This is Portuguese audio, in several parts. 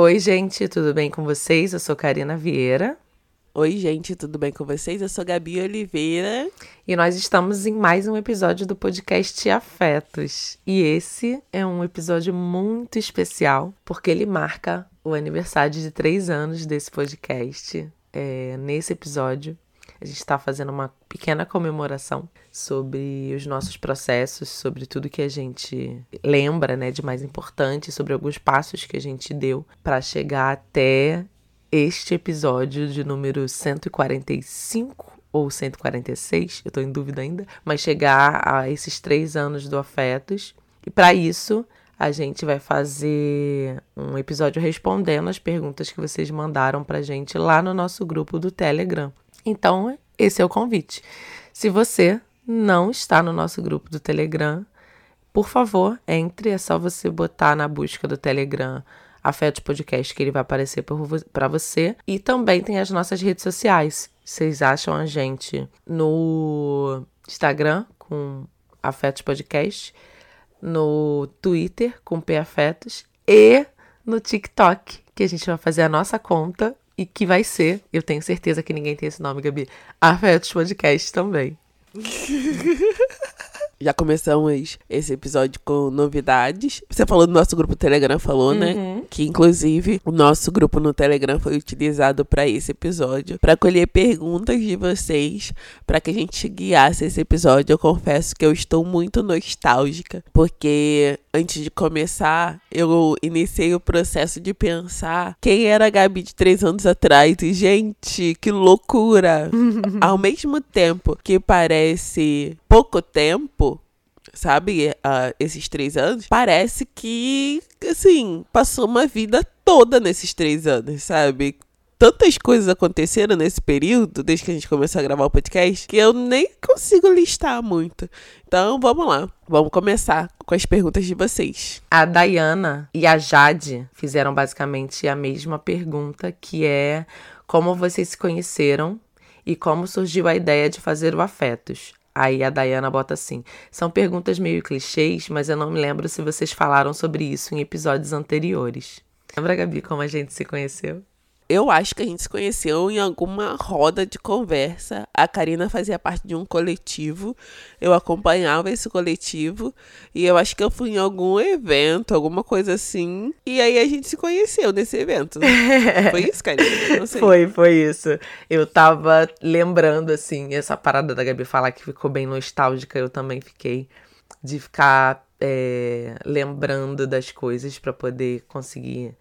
Oi, gente, tudo bem com vocês? Eu sou Karina Vieira. Oi, gente, tudo bem com vocês? Eu sou Gabi Oliveira. E nós estamos em mais um episódio do podcast Afetos. E esse é um episódio muito especial, porque ele marca o aniversário de três anos desse podcast. É, nesse episódio, a gente está fazendo uma pequena comemoração sobre os nossos processos, sobre tudo que a gente lembra, né, de mais importante, sobre alguns passos que a gente deu para chegar até este episódio de número 145 ou 146, eu tô em dúvida ainda, mas chegar a esses três anos do Afetos. E para isso, a gente vai fazer um episódio respondendo as perguntas que vocês mandaram pra gente lá no nosso grupo do Telegram. Então, esse é o convite. Se você não está no nosso grupo do Telegram, por favor, entre. É só você botar na busca do Telegram Afetos Podcast que ele vai aparecer para você. E também tem as nossas redes sociais. Vocês acham a gente no Instagram com Afetos Podcast, no Twitter com P Afetos e no TikTok, que a gente vai fazer a nossa conta e que vai ser, eu tenho certeza que ninguém tem esse nome, Gabi, Afetos Podcast também. Já começamos esse episódio com novidades. Você falou do nosso grupo Telegram, falou, né? uhum. né? Que inclusive o nosso grupo no Telegram foi utilizado para esse episódio, para colher perguntas de vocês, para que a gente guiasse esse episódio. Eu confesso que eu estou muito nostálgica, porque antes de começar, eu iniciei o processo de pensar quem era a Gabi de três anos atrás. E, gente, que loucura! Ao mesmo tempo que parece pouco tempo, sabe, uh, esses três anos, parece que, assim, passou uma vida toda nesses três anos, sabe? Tantas coisas aconteceram nesse período, desde que a gente começou a gravar o podcast, que eu nem consigo listar muito. Então, vamos lá. Vamos começar com as perguntas de vocês. A Dayana e a Jade fizeram basicamente a mesma pergunta, que é como vocês se conheceram e como surgiu a ideia de fazer o Afetos. Aí a Dayana bota assim: são perguntas meio clichês, mas eu não me lembro se vocês falaram sobre isso em episódios anteriores. Lembra, Gabi, como a gente se conheceu? Eu acho que a gente se conheceu em alguma roda de conversa. A Karina fazia parte de um coletivo. Eu acompanhava esse coletivo. E eu acho que eu fui em algum evento, alguma coisa assim. E aí a gente se conheceu nesse evento. foi isso, Karina? Foi, foi isso. Eu tava lembrando, assim, essa parada da Gabi falar que ficou bem nostálgica. Eu também fiquei. De ficar é, lembrando das coisas para poder conseguir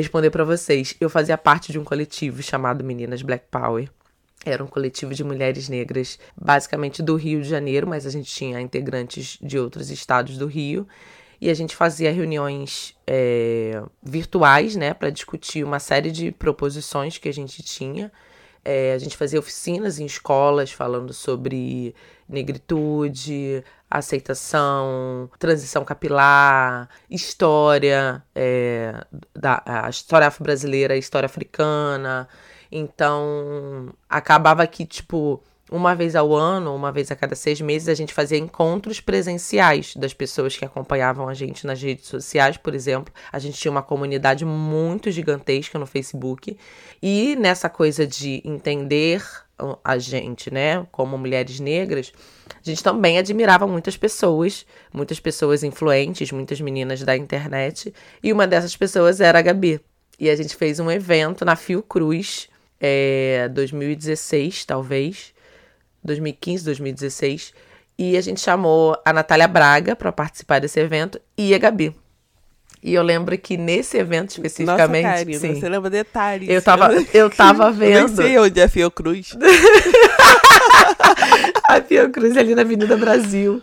responder para vocês. Eu fazia parte de um coletivo chamado Meninas Black Power. Era um coletivo de mulheres negras, basicamente do Rio de Janeiro, mas a gente tinha integrantes de outros estados do Rio. E a gente fazia reuniões é, virtuais, né, para discutir uma série de proposições que a gente tinha. É, a gente fazia oficinas em escolas falando sobre negritude, aceitação, transição capilar, história, é, da, a história afro-brasileira, a história africana. Então, acabava que, tipo, uma vez ao ano, uma vez a cada seis meses, a gente fazia encontros presenciais das pessoas que acompanhavam a gente nas redes sociais, por exemplo. A gente tinha uma comunidade muito gigantesca no Facebook. E nessa coisa de entender a gente, né, como mulheres negras, a gente também admirava muitas pessoas, muitas pessoas influentes, muitas meninas da internet. E uma dessas pessoas era a Gabi. E a gente fez um evento na Fiocruz, é, 2016, talvez 2015, 2016. E a gente chamou a Natália Braga para participar desse evento e a Gabi. E eu lembro que nesse evento especificamente. Nossa, Karina, sim, você lembra detalhes. Eu tava, eu tava vendo. Eu nem sei onde é a Fiocruz. a Fiocruz é ali na Avenida Brasil.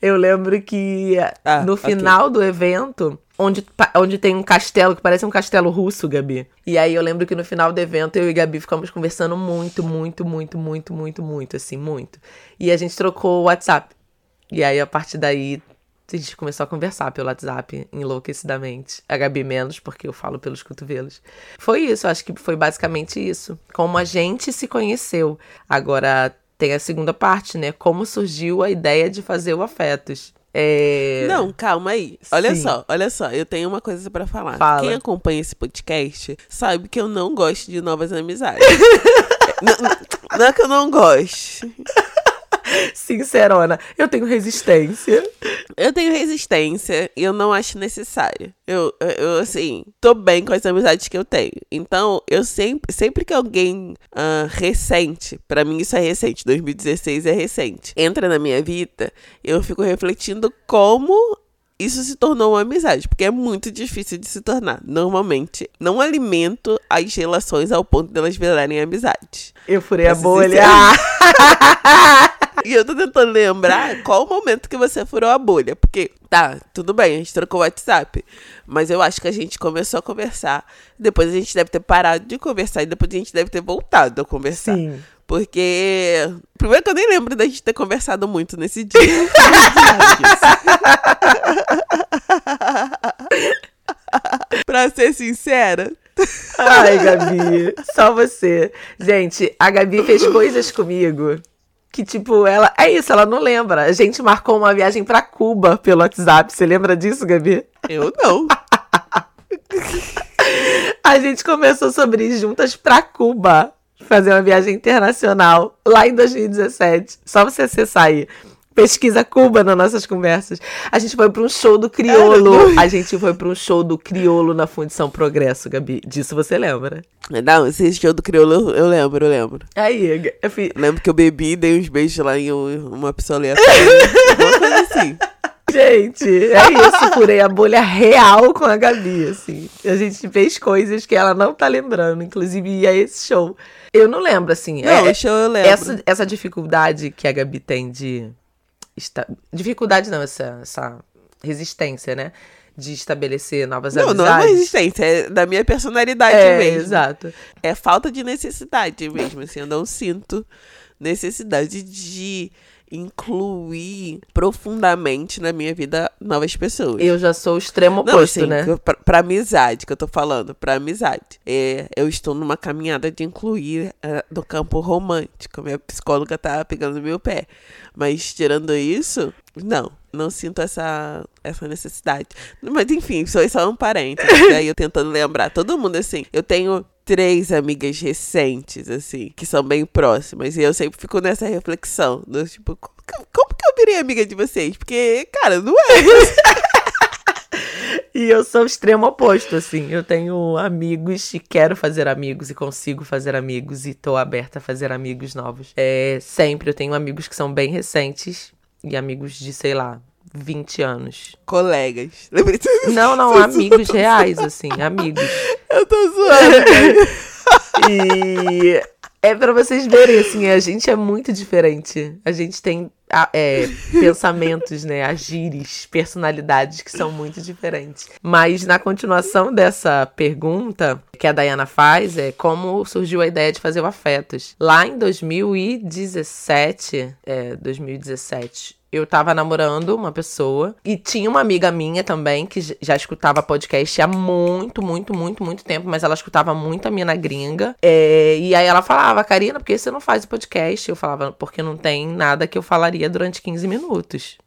Eu lembro que ah, no final okay. do evento onde, onde tem um castelo que parece um castelo russo, Gabi. E aí eu lembro que no final do evento eu e Gabi ficamos conversando muito, muito, muito, muito, muito, muito, assim, muito. E a gente trocou o WhatsApp. E aí a partir daí a gente começou a conversar pelo WhatsApp enlouquecidamente. A Gabi menos, porque eu falo pelos cotovelos. Foi isso, acho que foi basicamente isso. Como a gente se conheceu. Agora tem a segunda parte, né? Como surgiu a ideia de fazer o Afetos. É... Não, calma aí. Olha Sim. só, olha só. Eu tenho uma coisa pra falar. Fala. Quem acompanha esse podcast sabe que eu não gosto de novas amizades. não, não- não é que eu não gosto. Sincerona, eu tenho resistência. Eu tenho resistência e eu não acho necessário. Eu, eu, eu, assim, tô bem com as amizades que eu tenho. Então, eu sempre, sempre que alguém ah, recente, pra mim isso é recente, 2016 é recente, entra na minha vida, eu fico refletindo como isso se tornou uma amizade, porque é muito difícil de se tornar. Normalmente, não alimento as relações ao ponto delas virarem amizades. Eu furei a Pra bolha. E eu tô tentando lembrar qual o momento que você furou a bolha. Porque, tá, tudo bem, a gente trocou o WhatsApp. Mas eu acho que a gente começou a conversar. Depois a gente deve ter parado de conversar. E depois a gente deve ter voltado a conversar. Sim. Porque. Primeiro que eu nem lembro da gente ter conversado muito nesse dia. pra ser sincera. Ai, Gabi, só você. Gente, a Gabi fez coisas comigo que, tipo, ela. É isso, ela não lembra. A gente marcou uma viagem pra Cuba pelo WhatsApp. Você lembra disso, Gabi? Eu não. A gente começou sobre ir juntas pra Cuba. Fazer uma viagem internacional lá em 2017. Só você acessar aí. Pesquisa Cuba nas nossas conversas. A gente foi pra um show do Criolo. A gente foi pra um show do Criolo na Fundição Progresso, Gabi. Disso você lembra? Não, esse show do crioulo eu- lembro, eu lembro. Aí, eu. Eu lembro que eu bebi e dei uns beijos lá em um- uma pistoleta. Uma coisa assim. Gente, é isso. Furei a bolha real com a Gabi, assim. A gente fez coisas que ela não tá lembrando, inclusive ia esse show. Eu não lembro, assim. Não, é- o show eu lembro. essa, essa dificuldade que a Gabi tem de. Esta- Dificuldade não, essa, essa resistência, né? De estabelecer novas Não, não é uma amizades. resistência, é da minha personalidade É, mesmo. exato. É falta de necessidade mesmo, assim, eu não sinto necessidade de incluir profundamente na minha vida novas pessoas. Eu já sou o extremo Não, oposto, assim, né? pra, pra amizade que eu tô falando, pra amizade. É, eu estou numa caminhada de incluir é, no campo romântico. Minha psicóloga tá pegando meu pé. Mas tirando isso, não, não sinto essa, essa necessidade. Mas enfim, aí só um parênteses. e aí eu tentando lembrar. Todo mundo, assim, eu tenho três amigas recentes, assim, que são bem próximas. E eu sempre fico nessa reflexão. Do, tipo, como que, como que eu virei amiga de vocês? Porque, cara, não é. E eu sou o extremo oposto, assim. Eu tenho amigos e quero fazer amigos e consigo fazer amigos e tô aberta a fazer amigos novos. É, sempre eu tenho amigos que são bem recentes e amigos de, sei lá, 20 anos. Colegas. Lembrei disso. Não, não, amigos reais, assim, amigos. Eu tô zoando. E é pra vocês verem, assim, a gente é muito diferente. A gente tem é, pensamentos, né, agires, personalidades que são muito diferentes. Mas na continuação dessa pergunta que a Dayana faz, é como surgiu a ideia de fazer o Afetos. Lá em 2017, é, 2017, eu tava namorando uma pessoa e tinha uma amiga minha também que já escutava podcast há muito, muito, muito, muito tempo, mas ela escutava muito a mina gringa. É, e aí ela falava, Karina, por que você não faz o podcast? Eu falava, porque não tem nada que eu falaria durante 15 minutos.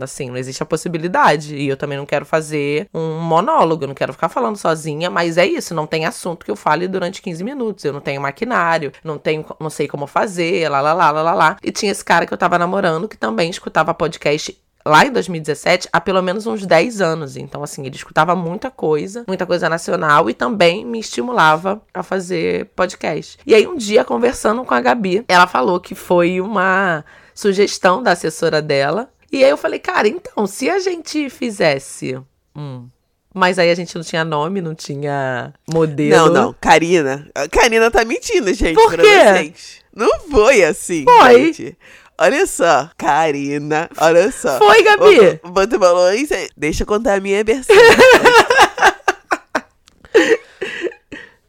Assim, não existe a possibilidade. E eu também não quero fazer um monólogo, eu não quero ficar falando sozinha, mas é isso, não tem assunto que eu fale durante 15 minutos. Eu não tenho maquinário, não tenho, não sei como fazer, lá, lá, lá, lá, lá, lá. E tinha esse cara que eu tava namorando que também escutava podcast lá em 2017 há pelo menos uns 10 anos. Então, assim, ele escutava muita coisa, muita coisa nacional e também me estimulava a fazer podcast. E aí, um dia, conversando com a Gabi, ela falou que foi uma sugestão da assessora dela. E aí eu falei, cara, então, se a gente fizesse. Hum. Mas aí a gente não tinha nome, não tinha modelo. Não, não, Karina. A Karina tá mentindo, gente, Por quê? Não foi assim, Foi. gente. Olha só, Karina, olha só. Foi, Gabi. O- isso aí. Deixa eu contar a minha versão.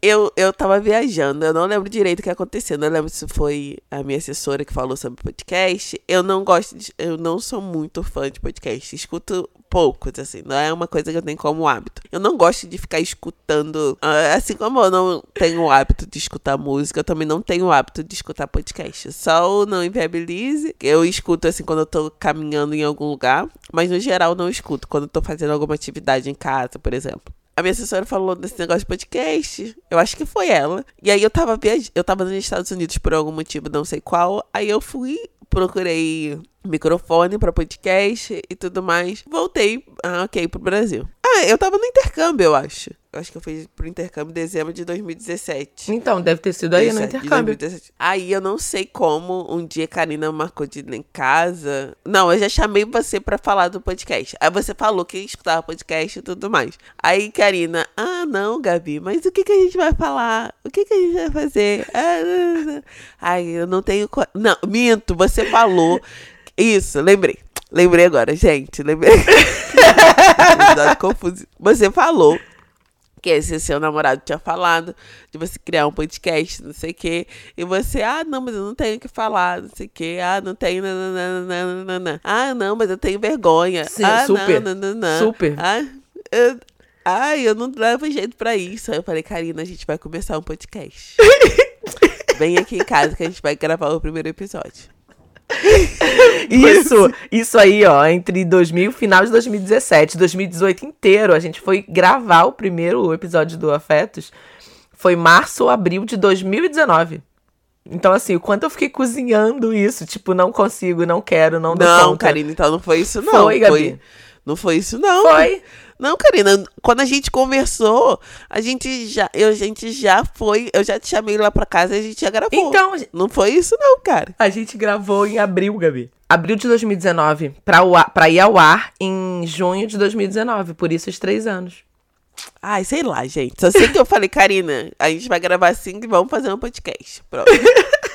Eu, eu tava viajando, eu não lembro direito o que aconteceu. Não lembro se foi a minha assessora que falou sobre podcast. Eu não gosto de. Eu não sou muito fã de podcast. Escuto poucos, assim. Não é uma coisa que eu tenho como hábito. Eu não gosto de ficar escutando. ah, Assim como eu não tenho o hábito de escutar música, eu também não tenho o hábito de escutar podcast. Só o Não Inviabilize. Eu escuto, assim, quando eu tô caminhando em algum lugar. Mas no geral, não escuto. Quando eu tô fazendo alguma atividade em casa, por exemplo. A minha assessora falou desse negócio de podcast. Eu acho que foi ela. E aí eu tava viaj... eu tava nos Estados Unidos por algum motivo, não sei qual. Aí eu fui, procurei microfone pra podcast e tudo mais. Voltei, ah, ok, pro Brasil. Ah, eu tava no intercâmbio, eu acho. Acho que eu fui pro intercâmbio em dezembro de 2017. Então, deve ter sido aí no 17, de intercâmbio. 2017. Aí eu não sei como um dia a Karina marcou de ir em casa. Não, eu já chamei você pra falar do podcast. Aí você falou que ia escutar podcast e tudo mais. Aí, Karina, ah, não, Gabi, mas o que, que a gente vai falar? O que, que a gente vai fazer? Ah, não, não. Ai, eu não tenho. co- Não, minto, você falou. Isso, lembrei. Lembrei agora, gente. Lembrei. Confuso. Você falou que esse seu namorado tinha falado de você criar um podcast, não sei o quê. E você, ah, não, mas eu não tenho o que falar, não sei o quê. Ah, não tenho. nananana. Ah, não, mas eu tenho vergonha. Sim, ah, super, Não, não, não, super. Ah, eu, ai, eu não levo jeito pra isso. Aí eu falei, Karina, a gente vai começar um podcast. Vem aqui em casa que a gente vai gravar o primeiro episódio. Isso, isso aí, ó, entre 2000, final de 2017 e 2018 inteiro, a gente foi gravar o primeiro episódio do Afetos. Foi março ou abril de 2019. Então, assim, o quanto eu fiquei cozinhando isso, tipo, não consigo, não quero, não dou Não, conta. Karina, então não foi isso, não. Foi, Gabi. Não foi isso, não. Foi. Não, Karina, quando a gente conversou, a gente já, eu, a gente já foi, eu já te chamei lá pra casa e a gente já gravou. Então, Não foi isso, não, cara. a gente gravou em abril, Gabi. Abril de 2019, pra, ar- pra ir ao ar em junho de 2019, por isso os três anos. Ai, sei lá, gente. Só sei que eu falei, Karina, a gente vai gravar assim e vamos fazer um podcast. Pronto.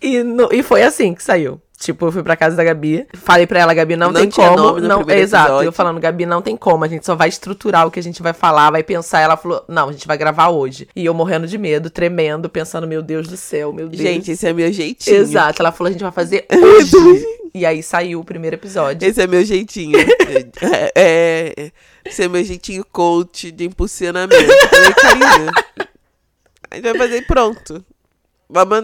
E, no- e foi assim que saiu. Tipo, eu fui pra casa da Gabi, falei pra ela, Gabi, não, Não tem como. não, exato. episódio. Eu falando, Gabi, não tem como. A gente só vai estruturar o que a gente vai falar, vai pensar. Ela falou, não, a gente vai gravar hoje. E eu morrendo de medo, tremendo, pensando, meu Deus do céu, meu Deus. Gente, esse é meu jeitinho. Exato. Ela falou, a gente vai fazer hoje. e aí saiu o primeiro episódio. Esse é meu jeitinho. é, é, esse é meu jeitinho coach de impulsionamento. A gente vai fazer e pronto.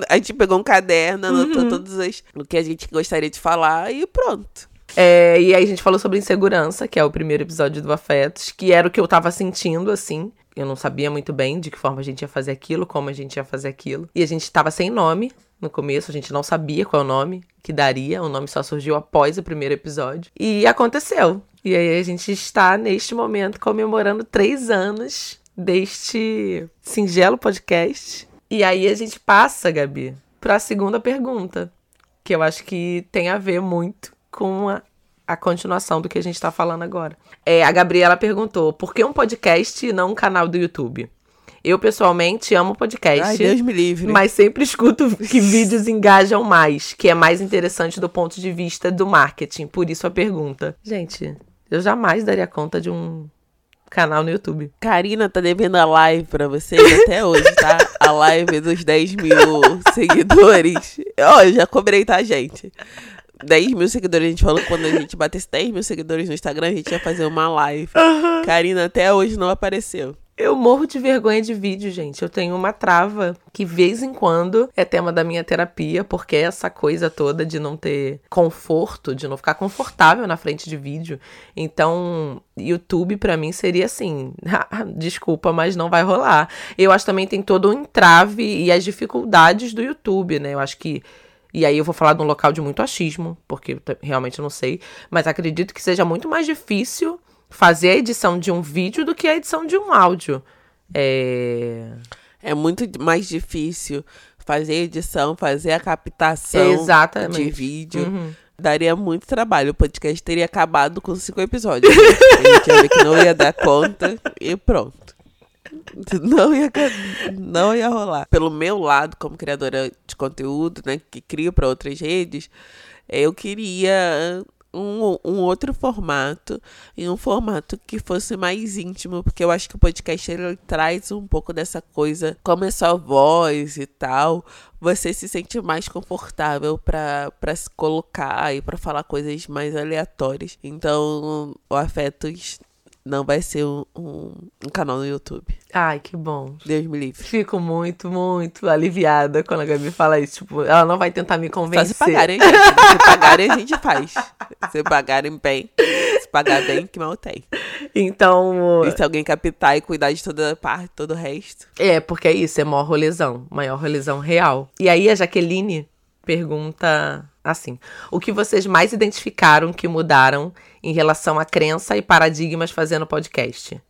A gente pegou um caderno, anotou Uhum. todos as, o que a gente gostaria de falar e pronto. É, e aí a gente falou sobre insegurança, que é o primeiro episódio do Afetos, que era o que eu tava sentindo, assim. Eu não sabia muito bem de que forma a gente ia fazer aquilo, como a gente ia fazer aquilo. E a gente tava sem nome no começo, a gente não sabia qual é o nome que daria. O nome só surgiu após o primeiro episódio. E aconteceu. E aí a gente está, neste momento, comemorando três anos deste singelo podcast. E aí a gente passa, Gabi, pra segunda pergunta que eu acho que tem a ver muito com a, a continuação do que a gente tá falando agora. É, a Gabriela perguntou: por que um podcast e não um canal do YouTube? Eu, pessoalmente, amo podcast. Ai, Deus me livre. Mas sempre escuto que vídeos engajam mais, que é mais interessante do ponto de vista do marketing. Por isso a pergunta. Gente, eu jamais daria conta de um canal no YouTube. Karina tá devendo a live pra vocês até hoje, tá? A live dos 10 mil seguidores. Ó, eu já cobrei, tá, gente? 10 mil seguidores. A gente falou que quando a gente batesse 10 mil seguidores no Instagram, a gente ia fazer uma live. Karina até hoje não apareceu. Eu morro de vergonha de vídeo, gente. Eu tenho uma trava que, vez em quando, é tema da minha terapia, porque é essa coisa toda de não ter conforto, de não ficar confortável na frente de vídeo. Então, YouTube pra mim seria assim: desculpa, mas não vai rolar. Eu acho também tem todo o entrave e as dificuldades do YouTube, né? Eu acho que. E aí eu vou falar de um local de muito achismo, porque eu realmente não sei. Mas acredito que seja muito mais difícil fazer a edição de um vídeo do que a edição de um áudio. É. É muito mais difícil fazer a edição, fazer a captação Exatamente. de vídeo. Uhum. Daria muito trabalho. O podcast teria acabado com cinco episódios. né? A gente ia ver que não ia dar conta e pronto. Não ia, não ia rolar. Pelo meu lado, como criadora de conteúdo, né, que crio para outras redes, eu queria um, um outro formato e um formato que fosse mais íntimo, porque eu acho que o podcast ele traz um pouco dessa coisa, como é só voz e tal, você se sente mais confortável para se colocar e para falar coisas mais aleatórias. Então, o Afetos não vai ser um, um, um, canal no YouTube. Ai, que bom. Deus me livre. Fico muito, muito aliviada quando a Gabi fala isso. Tipo, ela não vai tentar me convencer. Só se pagarem, gente. Se pagarem, a gente faz. Se pagarem bem. Se pagar bem, que mal tem. Então. E se alguém captar e cuidar de toda a parte, todo o resto. É, porque é isso, é maior rolezão. Maior rolezão real. E aí a Jaqueline pergunta assim: o que vocês mais identificaram que mudaram em relação à crença e paradigmas fazendo podcast?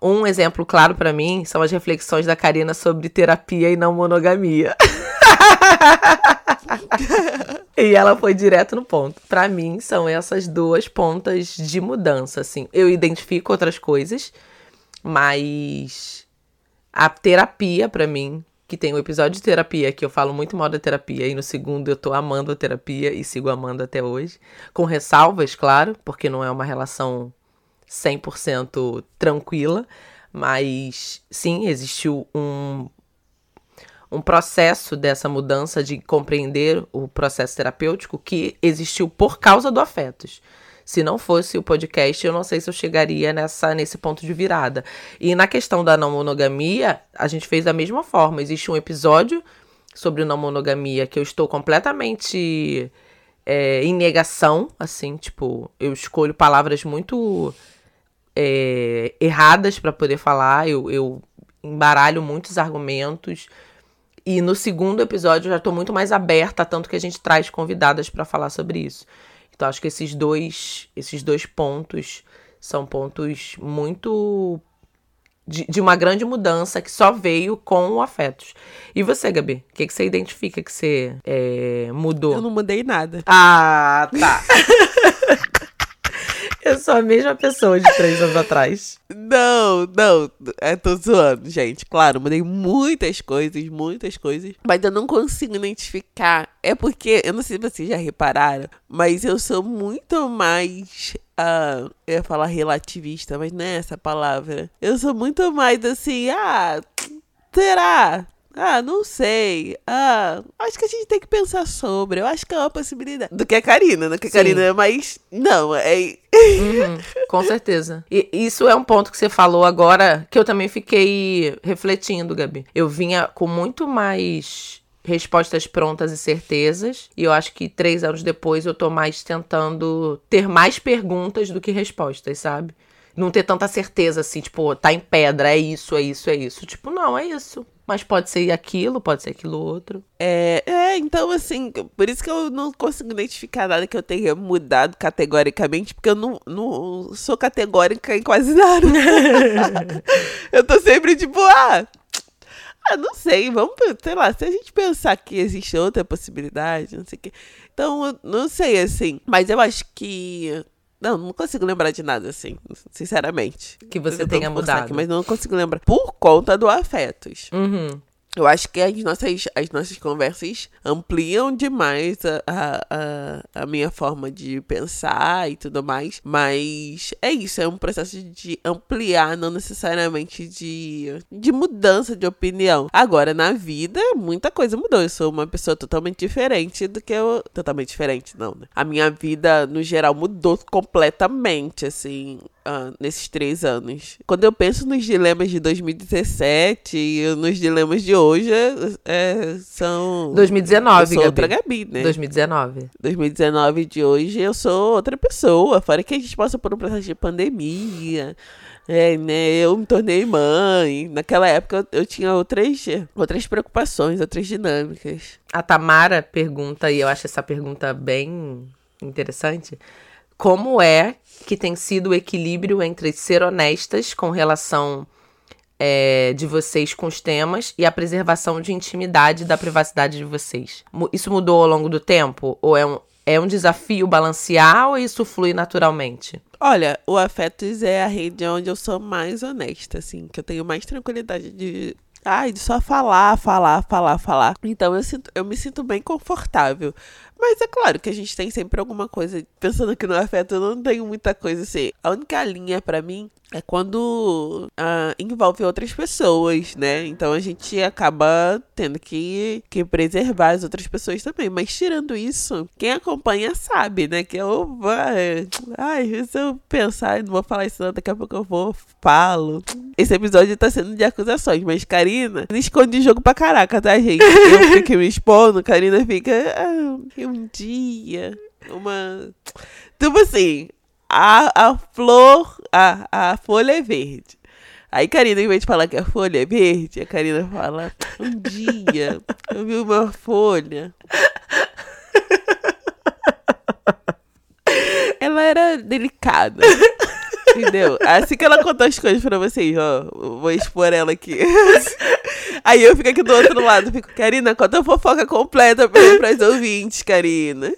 Um exemplo claro para mim são as reflexões da Karina sobre terapia e não monogamia. e ela foi direto no ponto. Para mim são essas duas pontas de mudança, assim. Eu identifico outras coisas, mas a terapia para mim que tem um episódio de terapia que eu falo muito mal da terapia e no segundo eu tô amando a terapia e sigo amando até hoje, com ressalvas, claro, porque não é uma relação 100% tranquila, mas sim, existiu um um processo dessa mudança de compreender o processo terapêutico que existiu por causa do afetos. Se não fosse o podcast, eu não sei se eu chegaria nessa, nesse ponto de virada. E na questão da não monogamia, a gente fez da mesma forma. Existe um episódio sobre não monogamia que eu estou completamente é, em negação, assim, tipo, eu escolho palavras muito é, erradas para poder falar, eu, eu embaralho muitos argumentos. E no segundo episódio eu já estou muito mais aberta, tanto que a gente traz convidadas para falar sobre isso. Então acho que esses dois, esses dois pontos são pontos muito de, de, uma grande mudança que só veio com o afetos. E você, Gabi? O que, que você identifica que você é, mudou? Eu não mudei nada. Ah, tá. Eu sou a mesma pessoa de três anos atrás. Não, não. É, tô zoando, gente. Claro, mudei muitas coisas, muitas coisas. Mas eu não consigo identificar. É porque, eu não sei se vocês já repararam, mas eu sou muito mais. Uh, eu ia falar relativista, mas não é essa palavra. Eu sou muito mais assim, ah, será? Ah, não sei. Ah, acho que a gente tem que pensar sobre. Eu acho que é uma possibilidade. Do que a Karina, né? Que a Sim. Karina é mais. Não, é. Uhum, com certeza. E isso é um ponto que você falou agora que eu também fiquei refletindo, Gabi. Eu vinha com muito mais respostas prontas e certezas. E eu acho que três anos depois eu tô mais tentando ter mais perguntas do que respostas, sabe? Não ter tanta certeza assim, tipo, tá em pedra, é isso, é isso, é isso. Tipo, não, é isso. Mas pode ser aquilo, pode ser aquilo outro. É, é, então assim, por isso que eu não consigo identificar nada que eu tenha mudado categoricamente, porque eu não, não sou categórica em quase nada. eu tô sempre tipo, ah, ah, não sei, vamos, sei lá, se a gente pensar que existe outra possibilidade, não sei o quê. Então, não sei, assim, mas eu acho que não, não consigo lembrar de nada, assim, sinceramente. Que você tenha mudado. Aqui, mas não consigo lembrar. Por conta do afetos. Uhum. Eu acho que as nossas, as nossas conversas ampliam demais a, a, a, minha forma de pensar e tudo mais. Mas é isso, é um processo de ampliar, não necessariamente de, de mudança de opinião. Agora, na vida, muita coisa mudou. Eu sou uma pessoa totalmente diferente do que eu. Totalmente diferente, não, né? A minha vida, no geral, mudou completamente, assim uh, nesses três anos. Quando eu penso nos dilemas de 2017 e nos dilemas de hoje, é, são. 2019, eu sou Gabi. outra Gabi, né? 2019. 2019 de hoje, eu sou outra pessoa. Fora que a gente passa por um processo de pandemia. É, né? Eu me tornei mãe. Naquela época eu tinha outras, outras preocupações, outras dinâmicas. A Tamara pergunta, e eu acho essa pergunta bem interessante como é que tem sido o equilíbrio entre ser honestas com relação é, de vocês com os temas e a preservação de intimidade da privacidade de vocês. Isso mudou ao longo do tempo? Ou é um, é um desafio balancear ou isso flui naturalmente? Olha, o Afetos é a rede onde eu sou mais honesta, assim, que eu tenho mais tranquilidade de Ai, de só falar, falar, falar, falar. Então eu, sinto, eu me sinto bem confortável. Mas é claro que a gente tem sempre alguma coisa. Pensando que no afeto eu não tenho muita coisa assim. A única linha para mim é quando uh, envolve outras pessoas, né? Então a gente acaba tendo que, que preservar as outras pessoas também. Mas tirando isso, quem acompanha sabe, né? Que eu. Ai, ai se eu pensar, não vou falar isso, não, daqui a pouco eu vou, falo. Esse episódio tá sendo de acusações, mas Karina esconde jogo pra caraca, tá, gente? Eu fico me expondo, Karina fica. Ah, um dia. Uma. Tipo assim, a, a flor, a, a folha é verde. Aí Karina, em vez de falar que a folha é verde, a Karina fala: Um dia eu vi uma folha. Ela era delicada. Entendeu? Assim que ela contou as coisas pra vocês, ó. Vou expor ela aqui. Aí eu fico aqui do outro lado, fico, Karina, conta a fofoca completa pra, pras ouvintes, Karina.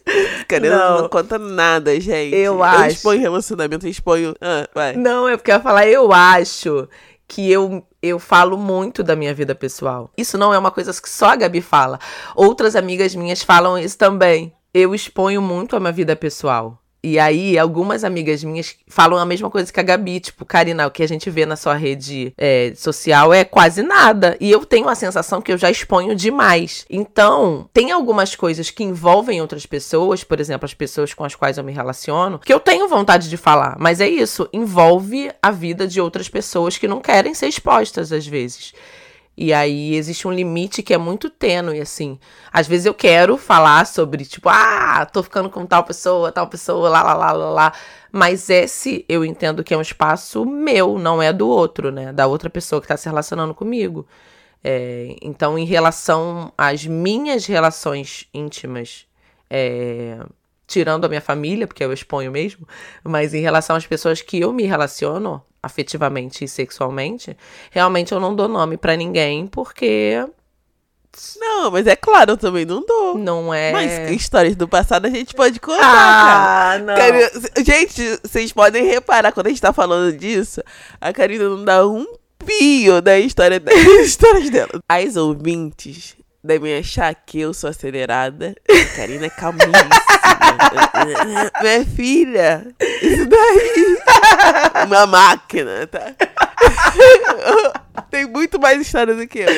Karina não, não conta nada, gente. Eu, eu acho. Eu exponho relacionamento, eu exponho. Ah, vai. Não, é porque eu ia falar, eu acho que eu, eu falo muito da minha vida pessoal. Isso não é uma coisa que só a Gabi fala. Outras amigas minhas falam isso também. Eu exponho muito a minha vida pessoal. E aí, algumas amigas minhas falam a mesma coisa que a Gabi, tipo, Karina, o que a gente vê na sua rede é, social é quase nada. E eu tenho a sensação que eu já exponho demais. Então, tem algumas coisas que envolvem outras pessoas, por exemplo, as pessoas com as quais eu me relaciono, que eu tenho vontade de falar. Mas é isso, envolve a vida de outras pessoas que não querem ser expostas às vezes. E aí existe um limite que é muito tênue, assim. Às vezes eu quero falar sobre, tipo, ah, tô ficando com tal pessoa, tal pessoa, lá, lá, lá, lá, lá. Mas esse eu entendo que é um espaço meu, não é do outro, né? Da outra pessoa que tá se relacionando comigo. É, então, em relação às minhas relações íntimas, é, tirando a minha família, porque eu exponho mesmo, mas em relação às pessoas que eu me relaciono, afetivamente e sexualmente, realmente eu não dou nome para ninguém porque não, mas é claro, eu também não dou. Não é. Mas histórias do passado a gente pode contar, ah, cara. Não. Karina, gente, vocês podem reparar quando a gente tá falando disso, a Karina não dá um pio da história das histórias dela. As ouvintes devem achar que eu sou acelerada. Karina é calmíssima. Minha filha, isso daí. Uma máquina, tá? Tem muito mais história do que eu.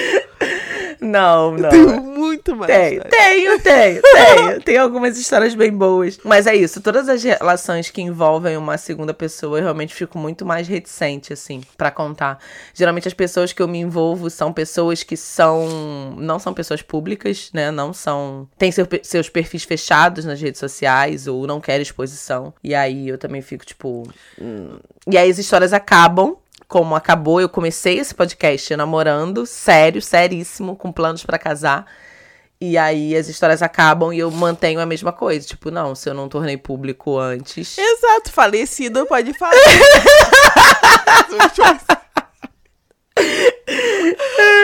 Não, não. Tenho muito mais. Tenho, tenho, tenho, tenho. Tem algumas histórias bem boas. Mas é isso, todas as relações que envolvem uma segunda pessoa, eu realmente fico muito mais reticente, assim, para contar. Geralmente as pessoas que eu me envolvo são pessoas que são. não são pessoas públicas, né? Não são. têm seu, seus perfis fechados nas redes sociais ou não querem exposição. E aí eu também fico, tipo. Hum. E aí as histórias acabam como acabou, eu comecei esse podcast namorando, sério, seríssimo, com planos para casar. E aí as histórias acabam e eu mantenho a mesma coisa. Tipo, não, se eu não tornei público antes. Exato, falecido pode falar.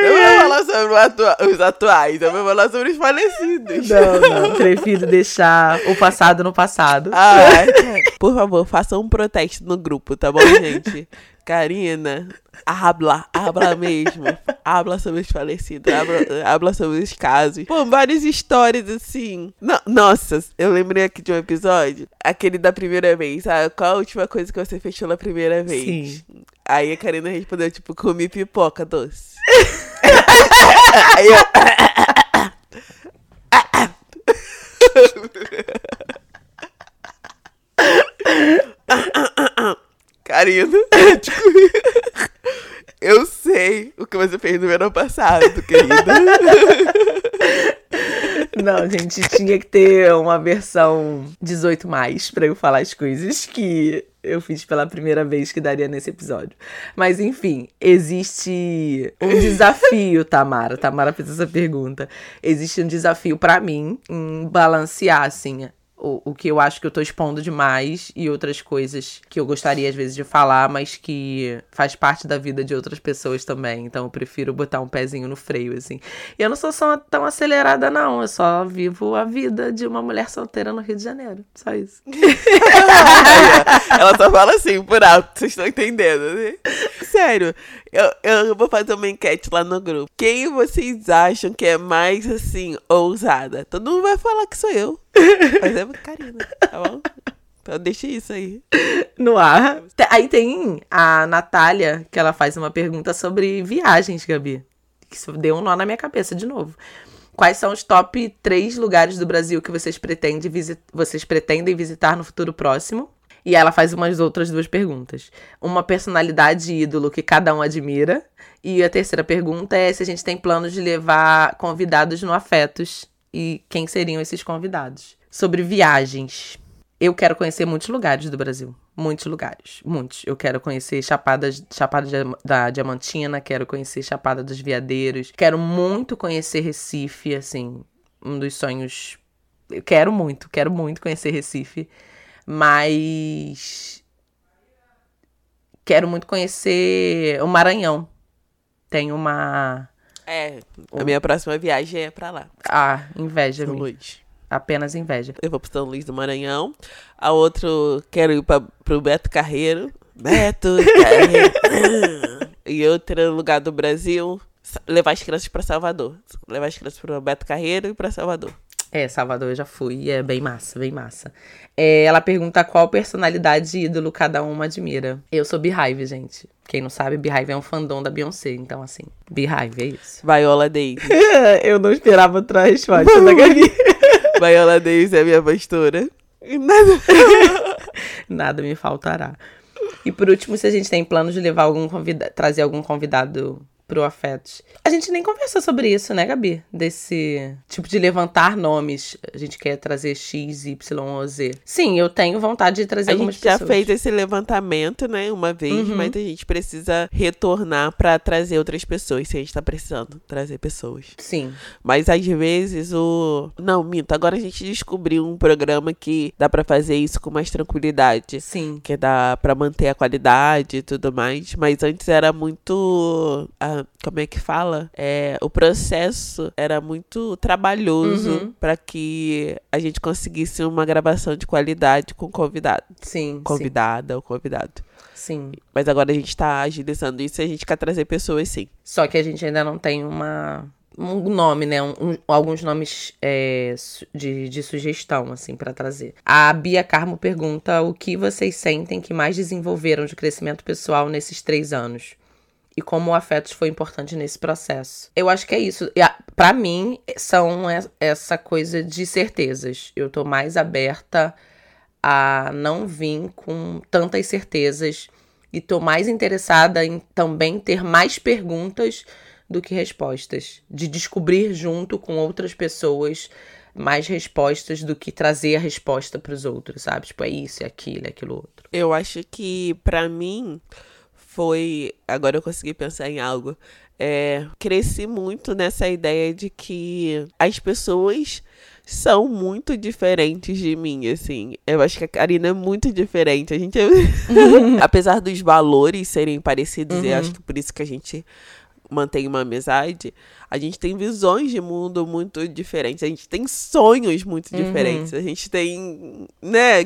Eu vou falar sobre atua os atuais, eu vou falar sobre os falecidos. Não, não, prefiro deixar o passado no passado. Ah, por favor, façam um protesto no grupo, tá bom, gente? Karina, habla, habla mesmo. habla sobre os falecidos, habla, habla sobre os casos. Pô, várias histórias assim. No, nossa, eu lembrei aqui de um episódio, aquele da primeira vez, sabe? Qual a última coisa que você fechou na primeira vez? Sim. Aí a Karina respondeu, tipo, comi pipoca doce. Aí eu. Karina, eu sei o que você fez no ano passado, querida. Não, gente, tinha que ter uma versão 18 mais para eu falar as coisas que eu fiz pela primeira vez que daria nesse episódio. Mas enfim, existe um desafio, Tamara. Tamara fez essa pergunta. Existe um desafio para mim em balancear assim o, o que eu acho que eu tô expondo demais e outras coisas que eu gostaria às vezes de falar, mas que faz parte da vida de outras pessoas também. Então eu prefiro botar um pezinho no freio, assim. E eu não sou só tão acelerada, não. Eu só vivo a vida de uma mulher solteira no Rio de Janeiro. Só isso. Ela só fala assim, por alto, vocês estão entendendo, né? Sério, eu, eu vou fazer uma enquete lá no grupo. Quem vocês acham que é mais, assim, ousada? Todo mundo vai falar que sou eu. Mas é Karina, tá bom? Então deixa isso aí. No ar. Aí tem a Natália, que ela faz uma pergunta sobre viagens, Gabi. Isso deu um nó na minha cabeça de novo. Quais são os top 3 lugares do Brasil que vocês pretendem, vocês pretendem visitar no futuro próximo? E ela faz umas outras duas perguntas. Uma personalidade ídolo que cada um admira. E a terceira pergunta é se a gente tem planos de levar convidados no Afetos e quem seriam esses convidados. Sobre viagens. Eu quero conhecer muitos lugares do Brasil. Muitos lugares. Muitos. Eu quero conhecer Chapada, Chapada da Diamantina, quero conhecer Chapada dos Veadeiros. Quero muito conhecer Recife, assim. Um dos sonhos. Eu quero muito, quero muito conhecer Recife. Mas. Quero muito conhecer o Maranhão. Tem uma. É, a minha próxima viagem é pra lá. Ah, inveja. São Luís. Apenas inveja. Eu vou pro São Luís do Maranhão. A outro, quero ir pra, pro Beto Carreiro. Beto Carreiro. e outro lugar do Brasil, levar as crianças pra Salvador. Levar as crianças pro Beto Carreiro e pra Salvador. É, Salvador eu já fui, é bem massa, bem massa. É, ela pergunta qual personalidade ídolo cada uma admira. Eu sou Beehive, gente. Quem não sabe, Beehive é um fandom da Beyoncé, então assim, Beehive, é isso. Viola Davis. eu não esperava outra resposta da Gabi. Viola Davis é minha pastora. Nada. Nada me faltará. E por último, se a gente tem planos de levar algum convidado, trazer algum convidado pro Afetos. A gente nem conversou sobre isso, né, Gabi? Desse tipo de levantar nomes. A gente quer trazer X, Y ou Z. Sim, eu tenho vontade de trazer a algumas pessoas. A gente já fez esse levantamento, né, uma vez, uhum. mas a gente precisa retornar para trazer outras pessoas, se a gente tá precisando trazer pessoas. Sim. Mas às vezes o... Não, minto, agora a gente descobriu um programa que dá para fazer isso com mais tranquilidade. Sim. Que dá para manter a qualidade e tudo mais, mas antes era muito... Como é que fala? É, o processo era muito trabalhoso uhum. para que a gente conseguisse uma gravação de qualidade com convidado. Sim. Convidada sim. ou convidado. Sim. Mas agora a gente tá agilizando isso e a gente quer trazer pessoas sim. Só que a gente ainda não tem uma um nome, né? Um, um, alguns nomes é, de, de sugestão, assim, para trazer. A Bia Carmo pergunta o que vocês sentem que mais desenvolveram de crescimento pessoal nesses três anos e como o afetos foi importante nesse processo. Eu acho que é isso. Para mim, são essa coisa de certezas. Eu tô mais aberta a não vir com tantas certezas e tô mais interessada em também ter mais perguntas do que respostas, de descobrir junto com outras pessoas mais respostas do que trazer a resposta para os outros, sabe? Tipo, é isso, é aquilo, é aquilo outro. Eu acho que para mim foi. Agora eu consegui pensar em algo. É, cresci muito nessa ideia de que as pessoas são muito diferentes de mim, assim. Eu acho que a Karina é muito diferente. A gente, é... apesar dos valores serem parecidos, uhum. e acho que por isso que a gente mantém uma amizade, a gente tem visões de mundo muito diferentes, a gente tem sonhos muito uhum. diferentes, a gente tem, né,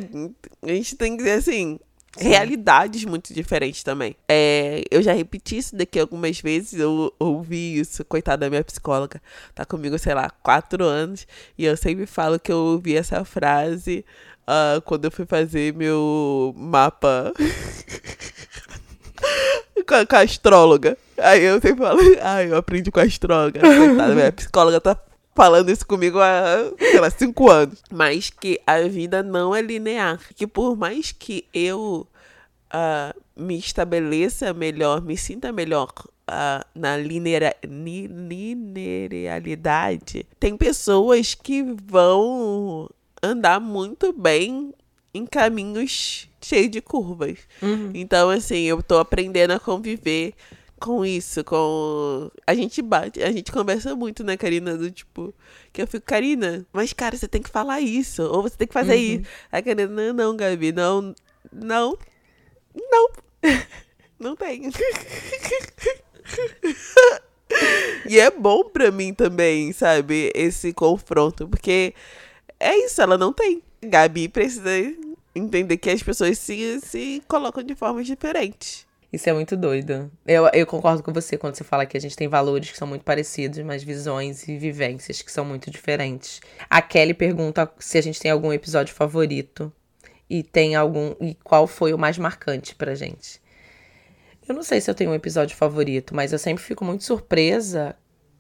a gente tem, assim, Realidades muito diferentes também. É, eu já repeti isso daqui algumas vezes, eu ouvi isso, coitada da minha psicóloga, tá comigo, sei lá, quatro anos, e eu sempre falo que eu ouvi essa frase uh, quando eu fui fazer meu mapa com, a, com a astróloga. Aí eu sempre falo, ai, ah, eu aprendi com a astróloga. Coitada, minha psicóloga tá falando isso comigo há, sei lá, cinco anos. Mas que a vida não é linear. Que por mais que eu uh, me estabeleça melhor, me sinta melhor uh, na linear, linearidade, tem pessoas que vão andar muito bem em caminhos cheios de curvas. Uhum. Então, assim, eu tô aprendendo a conviver com isso, com. A gente bate, a gente conversa muito, né, Karina? Do tipo, que eu fico, Karina, mas cara, você tem que falar isso, ou você tem que fazer uhum. isso. A Karina, não, não, Gabi, não, não, não, não tem. e é bom pra mim também, sabe, esse confronto, porque é isso, ela não tem. Gabi precisa entender que as pessoas se, se colocam de formas diferentes. Isso é muito doido. Eu, eu concordo com você quando você fala que a gente tem valores que são muito parecidos, mas visões e vivências que são muito diferentes. A Kelly pergunta se a gente tem algum episódio favorito e tem algum e qual foi o mais marcante pra gente. Eu não sei se eu tenho um episódio favorito, mas eu sempre fico muito surpresa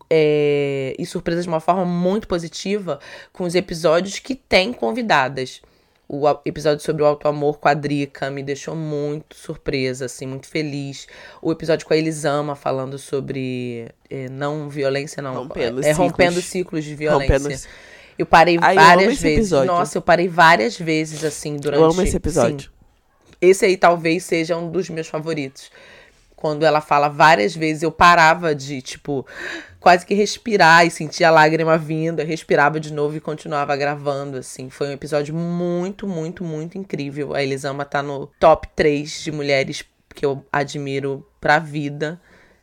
é, e surpresa de uma forma muito positiva com os episódios que tem convidadas. O episódio sobre o auto amor com a Drica me deixou muito surpresa, assim, muito feliz. O episódio com a Elisama falando sobre é, não violência, não. Rompendo é, ciclos. rompendo ciclos de violência. Rompendo... Eu parei Ai, eu várias esse vezes. episódio. Nossa, eu parei várias vezes, assim, durante. Eu amo esse episódio. Sim. Esse aí talvez seja um dos meus favoritos. Quando ela fala várias vezes, eu parava de, tipo, quase que respirar e sentia a lágrima vindo, eu respirava de novo e continuava gravando, assim. Foi um episódio muito, muito, muito incrível. A Elisama tá no top 3 de mulheres que eu admiro pra vida.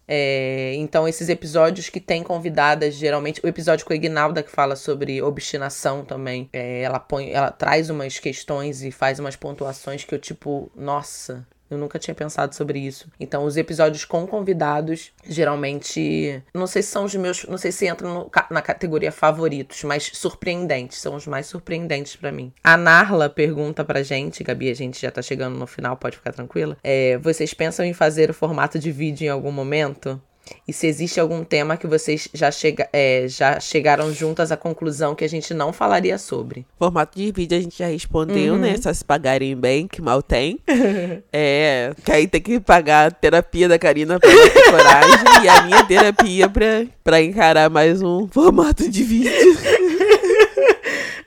É, então, esses episódios que tem convidadas, geralmente, o episódio com a Ignalda que fala sobre obstinação também, é, ela põe, ela traz umas questões e faz umas pontuações que eu, tipo, nossa, eu nunca tinha pensado sobre isso. Então, os episódios com convidados, geralmente, não sei se são os meus, não sei se entram no na categoria favoritos, mas surpreendentes, são os mais surpreendentes pra mim. A Narla pergunta pra gente, Gabi, a gente já tá chegando no final, pode ficar tranquila. É, vocês pensam em fazer o formato de vídeo em algum momento? E se existe algum tema que vocês já, chega, é, já chegaram juntas à conclusão que a gente não falaria sobre? Formato de vídeo a gente já respondeu, Uhum. né? Só se pagarem bem, que mal tem. é, que aí tem que pagar a terapia da Karina pra ter coragem e a minha terapia pra, pra encarar mais um formato de vídeo.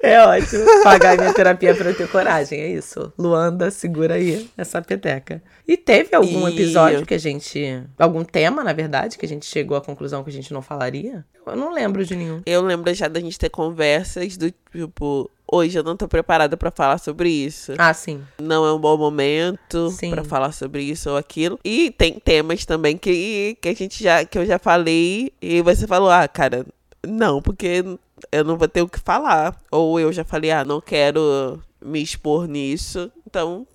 É ótimo. Pagar minha terapia pra eu ter coragem, é isso. Luanda, segura aí essa peteca. E teve algum E- episódio que a gente. Algum tema, na verdade, que a gente chegou à conclusão que a gente não falaria? Eu não lembro de nenhum. Eu lembro já da gente ter conversas do tipo, hoje eu não tô preparada pra falar sobre isso. Ah, sim. Não é um bom momento pra falar sobre isso ou aquilo. E tem temas também que, que a gente já que eu já falei e você falou: "Ah, cara, não, porque eu não vou ter o que falar". Ou eu já falei: "Ah, não quero me expor nisso". Então,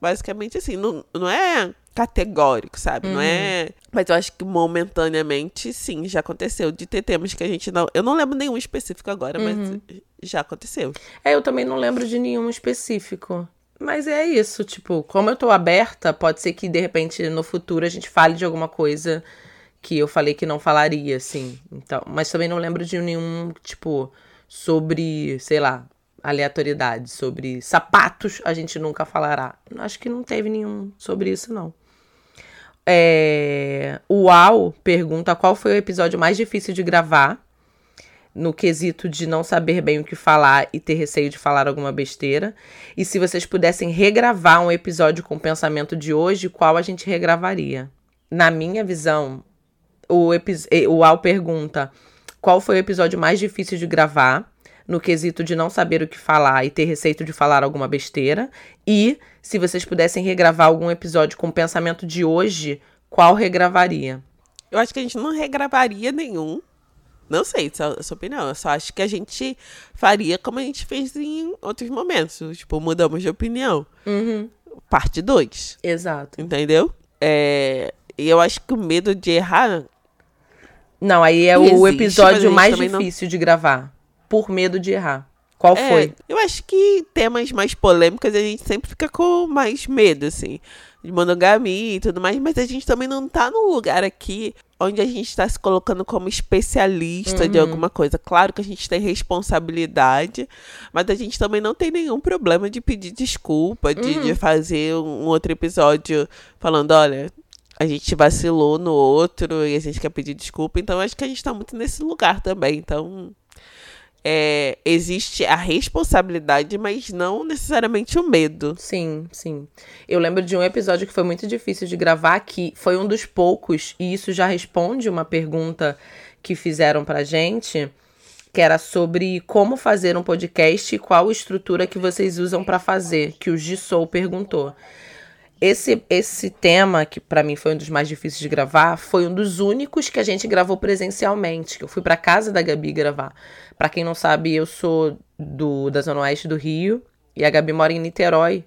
basicamente assim, não, não é categórico, sabe? Não é. Mas eu acho que momentaneamente, sim, já aconteceu de ter temas que a gente não. Eu não lembro nenhum específico agora, mas já aconteceu. É, eu também não lembro de nenhum específico. Mas é isso, tipo, como eu tô aberta, pode ser que de repente no futuro a gente fale de alguma coisa que eu falei que não falaria, assim. Então, mas também não lembro de nenhum, tipo, sobre, sei lá, aleatoriedade, sobre sapatos a gente nunca falará. Acho que não teve nenhum sobre isso, não. É... O Uau pergunta qual foi o episódio mais difícil de gravar no quesito de não saber bem o que falar e ter receio de falar alguma besteira. E se vocês pudessem regravar um episódio com o pensamento de hoje, qual a gente regravaria? Na minha visão, o, o Al pergunta qual foi o episódio mais difícil de gravar, no quesito de não saber o que falar e ter receio de falar alguma besteira. E se vocês pudessem regravar algum episódio com o pensamento de hoje, qual regravaria? Eu acho que a gente não regravaria nenhum. Não sei, só a sua opinião. Eu só acho que a gente faria como a gente fez em outros momentos. Tipo, mudamos de opinião. Parte 2, Exato. entendeu? É, e eu acho que o medo de errar. Não, aí é Existe, o episódio mais também não- difícil de gravar. Por medo de errar. Qual é, foi? Eu acho que temas mais polêmicos a gente sempre fica com mais medo, assim. De monogamia e tudo mais. Mas a gente também não tá num lugar aqui onde a gente tá se colocando como especialista de alguma coisa. Claro que a gente tem responsabilidade, mas a gente também não tem nenhum problema de pedir desculpa, de, de fazer um outro episódio falando, olha. A gente vacilou no outro e a gente quer pedir desculpa. Então, acho que a gente tá muito nesse lugar também. Então, é, existe a responsabilidade, mas não necessariamente o medo. Sim, sim. Eu lembro de um episódio que foi muito difícil de gravar, que foi um dos poucos, e isso já responde uma pergunta que fizeram pra gente, que era sobre como fazer um podcast e qual estrutura que vocês usam pra fazer, que o Gissou perguntou. Esse, esse tema, que pra mim foi um dos mais difíceis de gravar, foi um dos únicos que a gente gravou presencialmente. Que eu fui pra casa da Gabi gravar. Pra quem não sabe, eu sou do, da Zona Oeste do Rio e a Gabi mora em Niterói.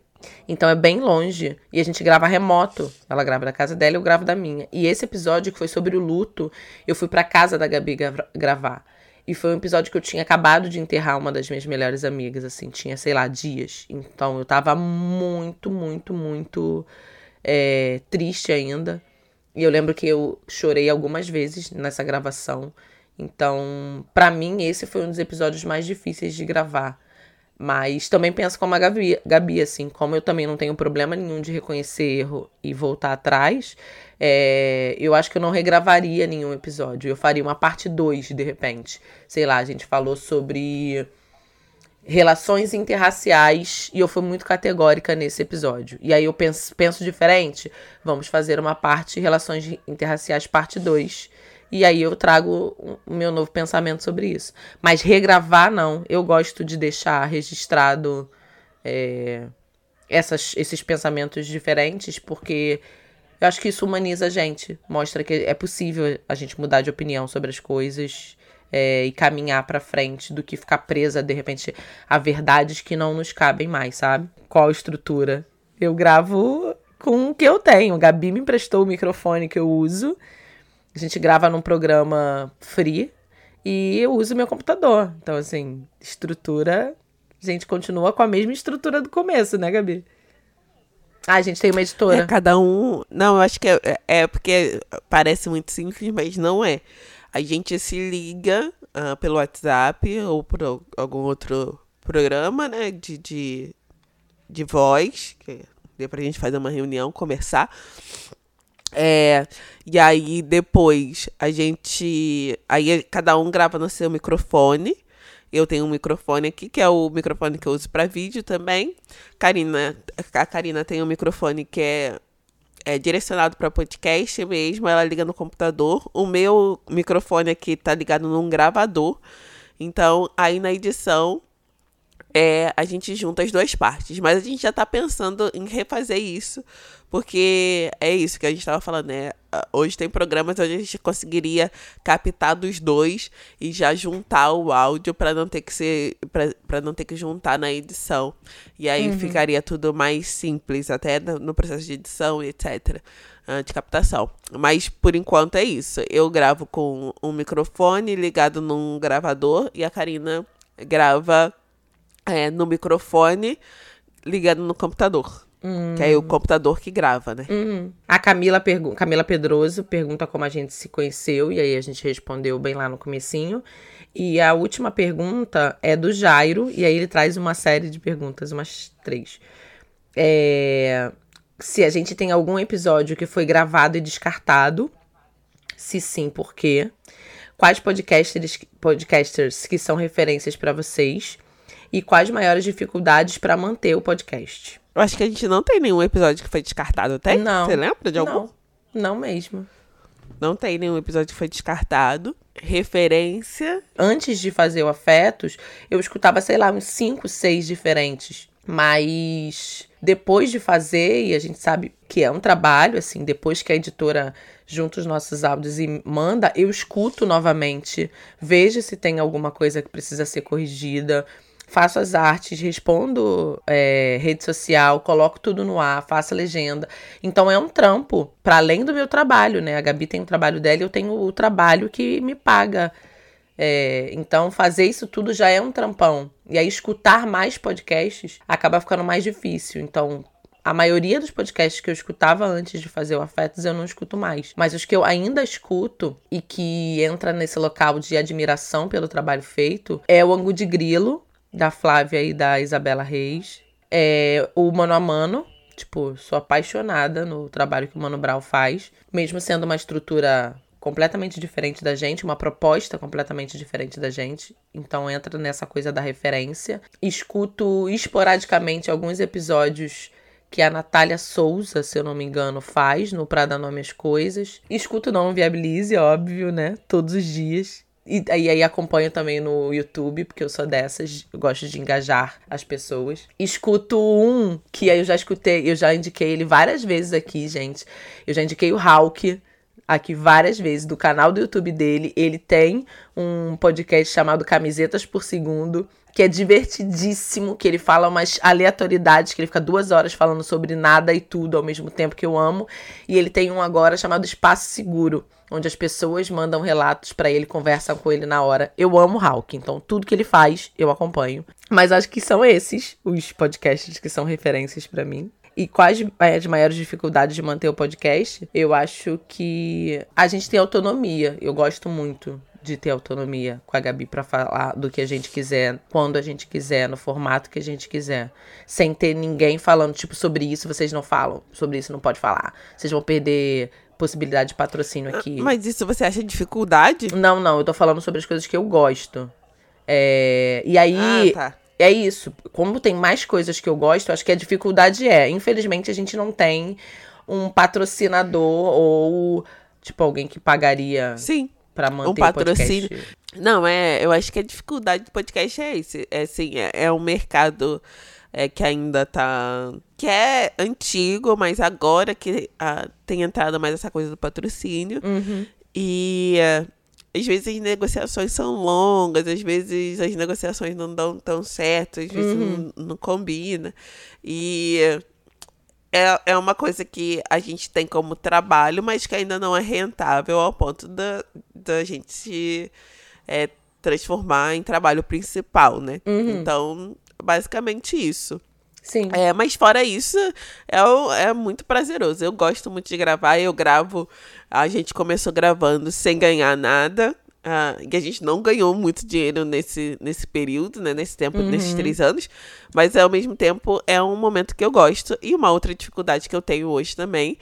Então é bem longe. E a gente grava remoto. Ela grava da casa dela e eu gravo da minha. E esse episódio, que foi sobre o luto, eu fui pra casa da Gabi gravar. E foi um episódio que eu tinha acabado de enterrar uma das minhas melhores amigas, assim, tinha, sei lá, dias. Então eu tava muito, muito, muito é, triste ainda. E eu lembro que eu chorei algumas vezes nessa gravação. Então, para mim, esse foi um dos episódios mais difíceis de gravar. Mas também penso como a Gabi, Gabi, assim, como eu também não tenho problema nenhum de reconhecer erro e voltar atrás, é, eu acho que eu não regravaria nenhum episódio. Eu faria uma parte 2, de repente. Sei lá, a gente falou sobre relações interraciais e eu fui muito categórica nesse episódio. E aí eu penso, penso diferente. Vamos fazer uma parte relações interraciais parte 2 e aí eu trago o meu novo pensamento sobre isso. Mas regravar, não. Eu gosto de deixar registrado é, essas, esses pensamentos diferentes, porque eu acho que isso humaniza a gente. Mostra que é possível a gente mudar de opinião sobre as coisas. É, e caminhar para frente do que ficar presa de repente a verdades que não nos cabem mais, sabe? Qual estrutura? Eu gravo com o que eu tenho. Gabi me emprestou o microfone que eu uso a gente grava num programa free e eu uso meu computador. Então, assim, estrutura. A gente continua com a mesma estrutura do começo, né, Gabi? Ah, a gente tem uma editora. É, cada um. Não, eu acho que é, é porque parece muito simples, mas não é. A gente se liga uh, pelo WhatsApp ou por algum outro programa, né? De, de, de voz, que dê pra gente fazer uma reunião, conversar. É, e aí depois a gente. Aí cada um grava no seu microfone. Eu tenho um microfone aqui, que é o microfone que eu uso para vídeo também. Karina, a Karina tem um microfone que é, é direcionado para podcast mesmo. Ela liga no computador. O meu microfone aqui tá ligado num gravador. Então, aí na edição é, a gente junta as duas partes. Mas a gente já tá pensando em refazer isso, porque é isso que a gente estava falando, né? Hoje tem programas onde a gente conseguiria captar dos dois e já juntar o áudio para não ter que ser para não ter que juntar na edição. E aí uhum. ficaria tudo mais simples, até no processo de edição e etc. Ah, de captação. Mas por enquanto é isso. Eu gravo com um microfone ligado num gravador e a Karina grava é, no microfone ligado no computador. Hum. Que é o computador que grava, né? Uhum. A Camila, pergu Camila Pedroso pergunta como a gente se conheceu, e aí a gente respondeu bem lá no comecinho. E a última pergunta é do Jairo, e aí ele traz uma série de perguntas, umas três. É... Se a gente tem algum episódio que foi gravado e descartado. Se sim, por quê? Quais podcasters, podcasters que são referências para vocês? E quais maiores dificuldades para manter o podcast? Eu acho que a gente não tem nenhum episódio que foi descartado, tem? Não. Você lembra de algum? Não, não mesmo. Não tem nenhum episódio que foi descartado. Referência. Antes de fazer o Afetos, eu escutava, sei lá, uns 5, 6 diferentes. Mas depois de fazer, e a gente sabe que é um trabalho, assim, depois que a editora junta os nossos áudios e manda, eu escuto novamente, vejo se tem alguma coisa que precisa ser corrigida faço as artes, respondo é, rede social, coloco tudo no ar, faço legenda. Então é um trampo, para além do meu trabalho, né? A Gabi tem o trabalho dela e eu tenho o trabalho que me paga. É, então fazer isso tudo já é um trampão. E aí escutar mais podcasts acaba ficando mais difícil. Então a maioria dos podcasts que eu escutava antes de fazer o Afetos eu não escuto mais. Mas os que eu ainda escuto e que entra nesse local de admiração pelo trabalho feito é o Angu de Grilo, da Flávia e da Isabela Reis. É, o Mano a Mano, tipo, sou apaixonada no trabalho que o Mano Brown faz, mesmo sendo uma estrutura completamente diferente da gente, uma proposta completamente diferente da gente. Então entra nessa coisa da referência. Escuto esporadicamente alguns episódios que a Natália Souza, se eu não me engano, faz no Pra Dar Nome às Coisas. Escuto Não Viabilize, óbvio, né? Todos os dias. E, e aí acompanho também no YouTube, porque eu sou dessas, eu gosto de engajar as pessoas. Escuto um que eu já escutei, eu já indiquei ele várias vezes aqui, gente. Eu já indiquei o Hulk aqui várias vezes do canal do YouTube dele. Ele tem um podcast chamado Camisetas por Segundo, que é divertidíssimo, que ele fala umas aleatoriedades, que ele fica duas horas falando sobre nada e tudo ao mesmo tempo que eu amo. E ele tem um agora chamado Espaço Seguro, onde as pessoas mandam relatos para ele, conversam com ele na hora. Eu amo Hulk, então tudo que ele faz eu acompanho. Mas acho que são esses os podcasts que são referências para mim. E quais as maiores dificuldades de manter o podcast? Eu acho que a gente tem autonomia. Eu gosto muito de ter autonomia com a Gabi para falar do que a gente quiser, quando a gente quiser, no formato que a gente quiser, sem ter ninguém falando tipo sobre isso vocês não falam, sobre isso não pode falar. Vocês vão perder possibilidade de patrocínio aqui. Mas isso você acha dificuldade? Não, não, eu tô falando sobre as coisas que eu gosto. É... E aí, ah, tá é isso. Como tem mais coisas que eu gosto, acho que a dificuldade é. Infelizmente, a gente não tem um patrocinador ou, tipo, alguém que pagaria. Sim. Pra manter um patrocínio. Não, é. Eu acho que a dificuldade do podcast é esse. É assim, é, é um mercado é, que ainda tá. que é antigo, mas agora que ah, tem entrado mais essa coisa do patrocínio. Uhum. E. É, às vezes as negociações são longas, às vezes as negociações não dão tão certo, às vezes uhum. não, não combina. E é, é uma coisa que a gente tem como trabalho, mas que ainda não é rentável ao ponto da, da gente se é, transformar em trabalho principal, né? Uhum. Então, basicamente isso. Sim. É, mas fora isso, é, é muito prazeroso. Eu gosto muito de gravar. Eu gravo. A gente começou gravando sem ganhar nada. Uh, e a gente não ganhou muito dinheiro nesse, nesse período, né? Nesse tempo, uhum. nesses três anos. Mas ao mesmo tempo é um momento que eu gosto. E uma outra dificuldade que eu tenho hoje também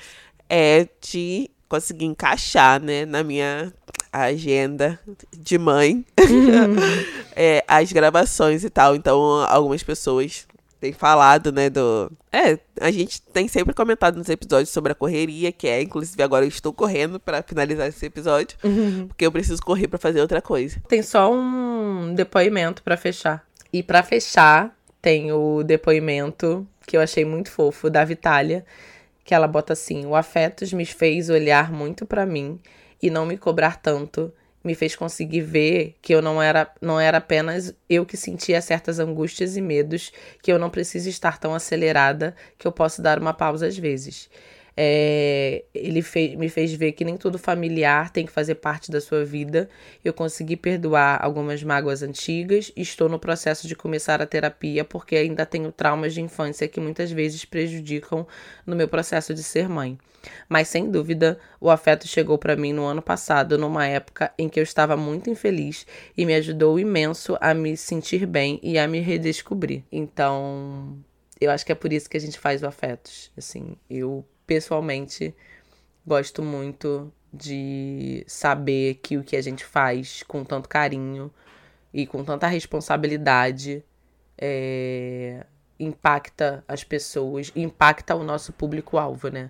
é de conseguir encaixar, né, na minha agenda de mãe uhum. é, as gravações e tal. Então, algumas pessoas tem falado, né, do... É, a gente tem sempre comentado nos episódios sobre a correria, que é, inclusive agora eu estou correndo para finalizar esse episódio, uhum. porque eu preciso correr para fazer outra coisa. Tem só um depoimento para fechar. E para fechar, tem o depoimento que eu achei muito fofo da Vitália, que ela bota assim: "O afetos me fez olhar muito para mim e não me cobrar tanto me fez conseguir ver que eu não era, não era apenas eu que sentia certas angústias e medos, que eu não preciso estar tão acelerada, que eu posso dar uma pausa às vezes. É, ele fez, me fez ver que nem tudo familiar tem que fazer parte da sua vida. Eu consegui perdoar algumas mágoas antigas e estou no processo de começar a terapia porque ainda tenho traumas de infância que muitas vezes prejudicam no meu processo de ser mãe. Mas sem dúvida, o afeto chegou para mim no ano passado, numa época em que eu estava muito infeliz e me ajudou imenso a me sentir bem e a me redescobrir. Então, eu acho que é por isso que a gente faz o afetos. Assim, eu pessoalmente gosto muito de saber que o que a gente faz com tanto carinho e com tanta responsabilidade é, impacta as pessoas, impacta o nosso público-alvo, né?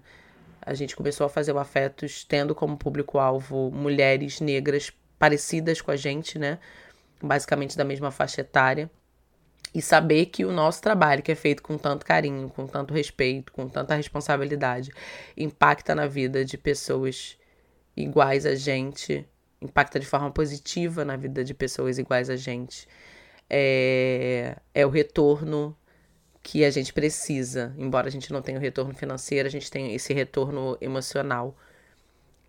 A gente começou a fazer o Afetos tendo como público-alvo mulheres negras parecidas com a gente, né? Basicamente da mesma faixa etária. E saber que o nosso trabalho, que é feito com tanto carinho, com tanto respeito, com tanta responsabilidade, impacta na vida de pessoas iguais a gente, impacta de forma positiva na vida de pessoas iguais a gente. É, é o retorno que a gente precisa. Embora a gente não tenha o retorno financeiro, a gente tem esse retorno emocional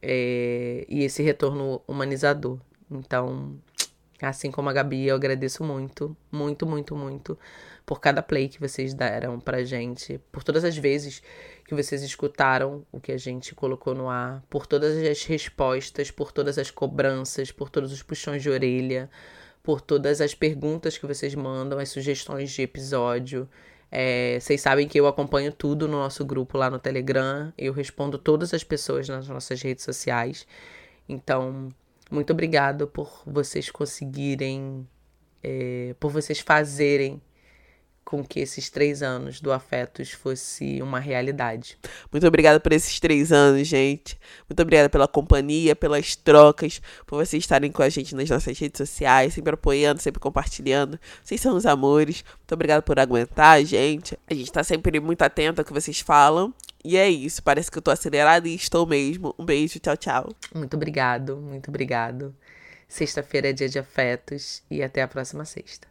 é, e esse retorno humanizador. Então, assim como a Gabi, eu agradeço muito, muito, muito, muito por cada play que vocês deram pra gente, por todas as vezes que vocês escutaram o que a gente colocou no ar, por todas as respostas, por todas as cobranças, por todos os puxões de orelha, por todas as perguntas que vocês mandam, as sugestões de episódio. É, vocês sabem que eu acompanho tudo no nosso grupo lá no Telegram. Eu respondo todas as pessoas nas nossas redes sociais. Então, muito obrigado por vocês conseguirem, é, por vocês fazerem com que esses três anos do Afetos fosse uma realidade. Muito obrigada por esses três anos, gente. Muito obrigada pela companhia, pelas trocas, por vocês estarem com a gente nas nossas redes sociais, sempre apoiando, sempre compartilhando. Vocês são os amores. Muito obrigada por aguentar, gente. A gente tá sempre muito atento ao que vocês falam. E é isso. Parece que eu tô acelerada e estou mesmo. Um beijo, tchau, tchau. Muito obrigado, muito obrigado. Sexta-feira é dia de afetos e até a próxima sexta.